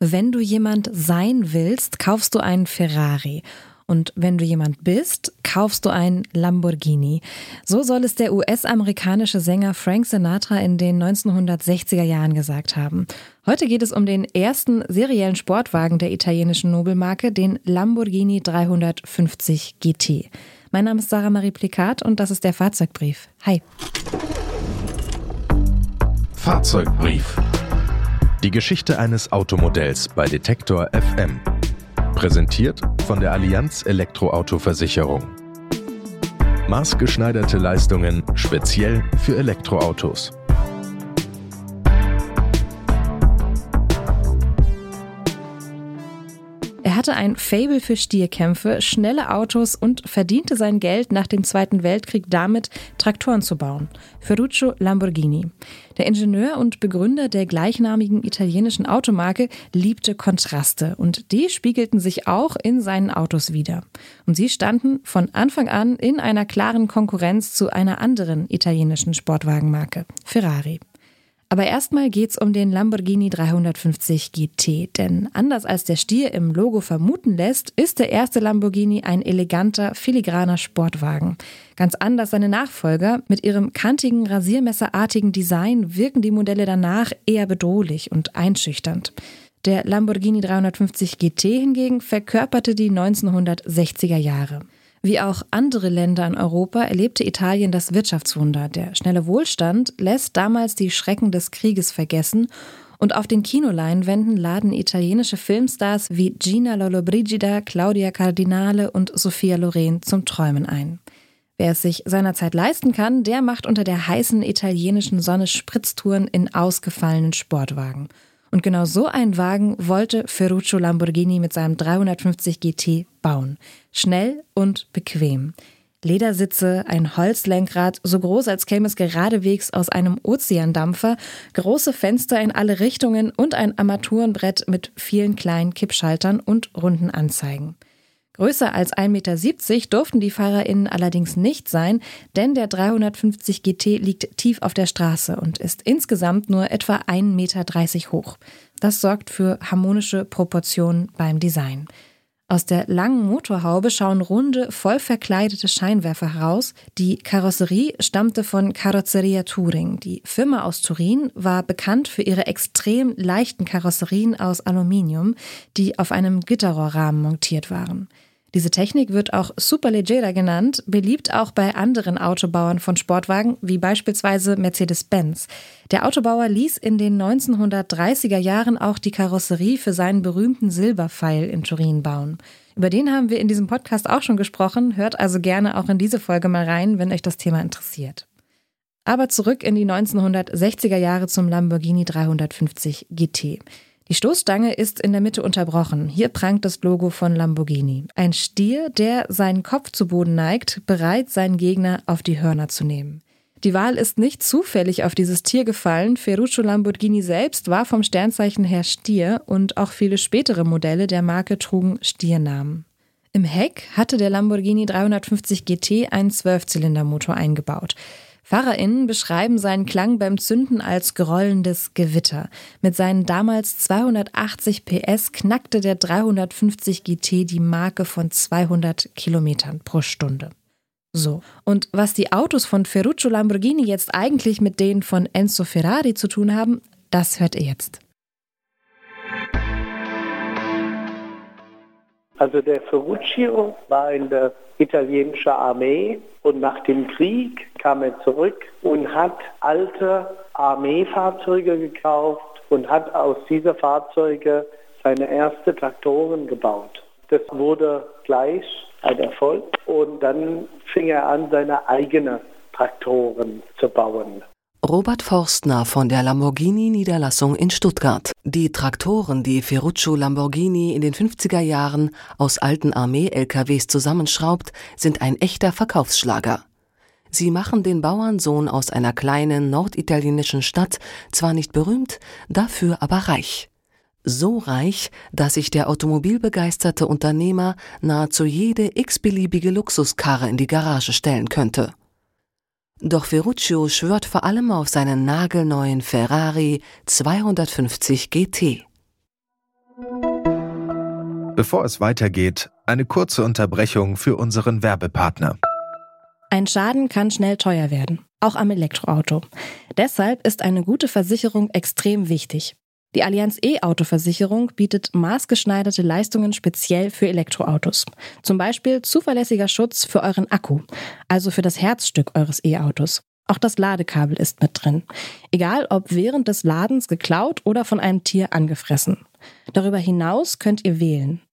Wenn du jemand sein willst, kaufst du einen Ferrari. Und wenn du jemand bist, kaufst du einen Lamborghini. So soll es der US-amerikanische Sänger Frank Sinatra in den 1960er Jahren gesagt haben. Heute geht es um den ersten seriellen Sportwagen der italienischen Nobelmarke, den Lamborghini 350 GT. Mein Name ist Sarah Marie Plikat und das ist der Fahrzeugbrief. Hi. Fahrzeugbrief. Die Geschichte eines Automodells bei Detektor FM. Präsentiert von der Allianz Elektroauto-Versicherung. Maßgeschneiderte Leistungen speziell für Elektroautos. Hatte ein Fable für Stierkämpfe, schnelle Autos und verdiente sein Geld nach dem Zweiten Weltkrieg damit, Traktoren zu bauen. Ferruccio Lamborghini. Der Ingenieur und Begründer der gleichnamigen italienischen Automarke liebte Kontraste und die spiegelten sich auch in seinen Autos wieder. Und sie standen von Anfang an in einer klaren Konkurrenz zu einer anderen italienischen Sportwagenmarke, Ferrari. Aber erstmal geht's um den Lamborghini 350 GT, denn anders als der Stier im Logo vermuten lässt, ist der erste Lamborghini ein eleganter, filigraner Sportwagen. Ganz anders seine Nachfolger, mit ihrem kantigen, rasiermesserartigen Design wirken die Modelle danach eher bedrohlich und einschüchternd. Der Lamborghini 350 GT hingegen verkörperte die 1960er Jahre. Wie auch andere Länder in Europa erlebte Italien das Wirtschaftswunder. Der schnelle Wohlstand lässt damals die Schrecken des Krieges vergessen und auf den Kinoleinwänden laden italienische Filmstars wie Gina Lollobrigida, Claudia Cardinale und Sophia Loren zum Träumen ein. Wer es sich seinerzeit leisten kann, der macht unter der heißen italienischen Sonne Spritztouren in ausgefallenen Sportwagen. Und genau so einen Wagen wollte Ferruccio Lamborghini mit seinem 350 GT bauen. Schnell und bequem. Ledersitze, ein Holzlenkrad, so groß als käme es geradewegs aus einem Ozeandampfer, große Fenster in alle Richtungen und ein Armaturenbrett mit vielen kleinen Kippschaltern und runden Anzeigen. Größer als 1,70 Meter durften die FahrerInnen allerdings nicht sein, denn der 350 GT liegt tief auf der Straße und ist insgesamt nur etwa 1,30 Meter hoch. Das sorgt für harmonische Proportionen beim Design. Aus der langen Motorhaube schauen runde, voll verkleidete Scheinwerfer heraus. Die Karosserie stammte von Carrozzeria Touring. Die Firma aus Turin war bekannt für ihre extrem leichten Karosserien aus Aluminium, die auf einem Gitterrohrrahmen montiert waren. Diese Technik wird auch Superleggera genannt, beliebt auch bei anderen Autobauern von Sportwagen, wie beispielsweise Mercedes-Benz. Der Autobauer ließ in den 1930er Jahren auch die Karosserie für seinen berühmten Silberpfeil in Turin bauen. Über den haben wir in diesem Podcast auch schon gesprochen, hört also gerne auch in diese Folge mal rein, wenn euch das Thema interessiert. Aber zurück in die 1960er Jahre zum Lamborghini 350 GT. Die Stoßstange ist in der Mitte unterbrochen. Hier prangt das Logo von Lamborghini. Ein Stier, der seinen Kopf zu Boden neigt, bereit, seinen Gegner auf die Hörner zu nehmen. Die Wahl ist nicht zufällig auf dieses Tier gefallen. Ferruccio Lamborghini selbst war vom Sternzeichen her Stier und auch viele spätere Modelle der Marke trugen Stiernamen. Im Heck hatte der Lamborghini 350 GT einen Zwölfzylindermotor eingebaut. FahrerInnen beschreiben seinen Klang beim Zünden als grollendes Gewitter. Mit seinen damals 280 PS knackte der 350 GT die Marke von 200 Kilometern pro Stunde. So, und was die Autos von Ferruccio Lamborghini jetzt eigentlich mit denen von Enzo Ferrari zu tun haben, das hört ihr jetzt. Also der Ferruccio war in der italienischen Armee und nach dem Krieg kam er zurück und hat alte Armeefahrzeuge gekauft und hat aus diesen Fahrzeugen seine ersten Traktoren gebaut. Das wurde gleich ein Erfolg und dann fing er an, seine eigenen Traktoren zu bauen. Robert Forstner von der Lamborghini Niederlassung in Stuttgart. Die Traktoren, die Ferruccio Lamborghini in den 50er Jahren aus alten Armee-LKWs zusammenschraubt, sind ein echter Verkaufsschlager. Sie machen den Bauernsohn aus einer kleinen norditalienischen Stadt zwar nicht berühmt, dafür aber reich. So reich, dass sich der automobilbegeisterte Unternehmer nahezu jede x-beliebige Luxuskarre in die Garage stellen könnte. Doch Ferruccio schwört vor allem auf seinen nagelneuen Ferrari 250 GT. Bevor es weitergeht, eine kurze Unterbrechung für unseren Werbepartner. Ein Schaden kann schnell teuer werden, auch am Elektroauto. Deshalb ist eine gute Versicherung extrem wichtig. Die Allianz E-Auto-Versicherung bietet maßgeschneiderte Leistungen speziell für Elektroautos. Zum Beispiel zuverlässiger Schutz für euren Akku, also für das Herzstück eures E-Autos. Auch das Ladekabel ist mit drin. Egal ob während des Ladens geklaut oder von einem Tier angefressen. Darüber hinaus könnt ihr wählen.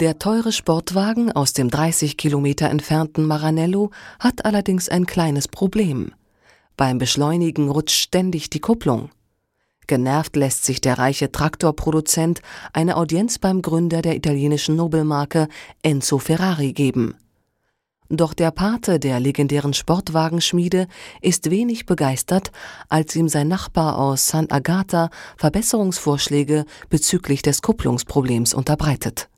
Der teure Sportwagen aus dem 30 Kilometer entfernten Maranello hat allerdings ein kleines Problem. Beim Beschleunigen rutscht ständig die Kupplung. Genervt lässt sich der reiche Traktorproduzent eine Audienz beim Gründer der italienischen Nobelmarke Enzo Ferrari geben. Doch der Pate der legendären Sportwagenschmiede ist wenig begeistert, als ihm sein Nachbar aus San Agata Verbesserungsvorschläge bezüglich des Kupplungsproblems unterbreitet.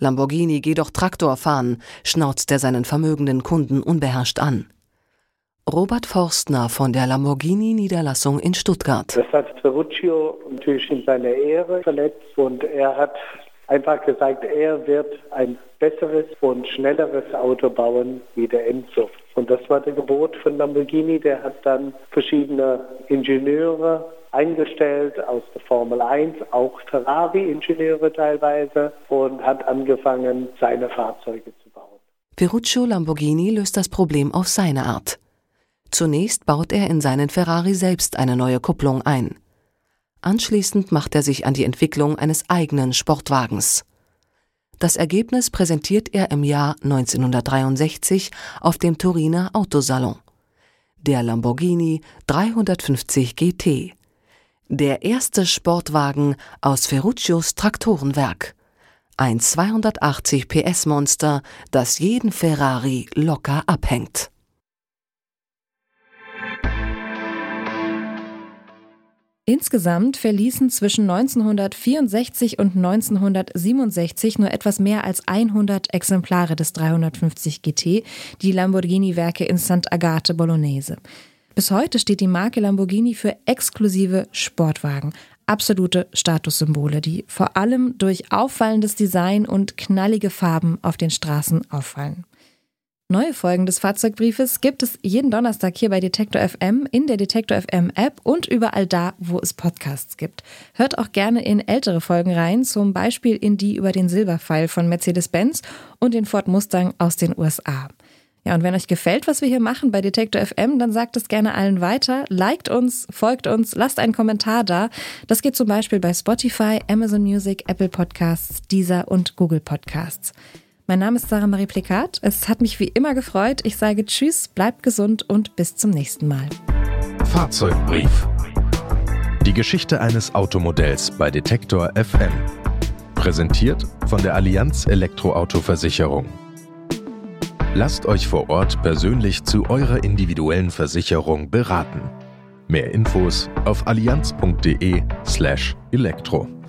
Lamborghini, geh doch Traktor fahren, schnauzt er seinen vermögenden Kunden unbeherrscht an. Robert Forstner von der Lamborghini Niederlassung in Stuttgart. Das hat Ferruccio natürlich in seiner Ehre verletzt und er hat einfach gesagt, er wird ein besseres und schnelleres Auto bauen wie der Enzo. Und das war der Gebot von Lamborghini. Der hat dann verschiedene Ingenieure eingestellt aus der Formel 1, auch Ferrari-Ingenieure teilweise und hat angefangen, seine Fahrzeuge zu bauen. Ferruccio Lamborghini löst das Problem auf seine Art. Zunächst baut er in seinen Ferrari selbst eine neue Kupplung ein. Anschließend macht er sich an die Entwicklung eines eigenen Sportwagens. Das Ergebnis präsentiert er im Jahr 1963 auf dem Turiner Autosalon. Der Lamborghini 350 GT der erste Sportwagen aus Ferruccios Traktorenwerk. Ein 280 PS Monster, das jeden Ferrari locker abhängt. Insgesamt verließen zwischen 1964 und 1967 nur etwas mehr als 100 Exemplare des 350 GT die Lamborghini-Werke in Sant'Agate Bolognese. Bis heute steht die Marke Lamborghini für exklusive Sportwagen. Absolute Statussymbole, die vor allem durch auffallendes Design und knallige Farben auf den Straßen auffallen. Neue Folgen des Fahrzeugbriefes gibt es jeden Donnerstag hier bei Detektor FM, in der Detektor FM App und überall da, wo es Podcasts gibt. Hört auch gerne in ältere Folgen rein, zum Beispiel in die über den Silberpfeil von Mercedes-Benz und den Ford Mustang aus den USA. Ja, und wenn euch gefällt, was wir hier machen bei Detektor FM, dann sagt es gerne allen weiter. Liked uns, folgt uns, lasst einen Kommentar da. Das geht zum Beispiel bei Spotify, Amazon Music, Apple Podcasts, Deezer und Google Podcasts. Mein Name ist Sarah Marie Plikat. Es hat mich wie immer gefreut. Ich sage Tschüss, bleibt gesund und bis zum nächsten Mal. Fahrzeugbrief. Die Geschichte eines Automodells bei Detektor FM. Präsentiert von der Allianz Elektroautoversicherung. Lasst euch vor Ort persönlich zu eurer individuellen Versicherung beraten. Mehr Infos auf allianz.de/elektro.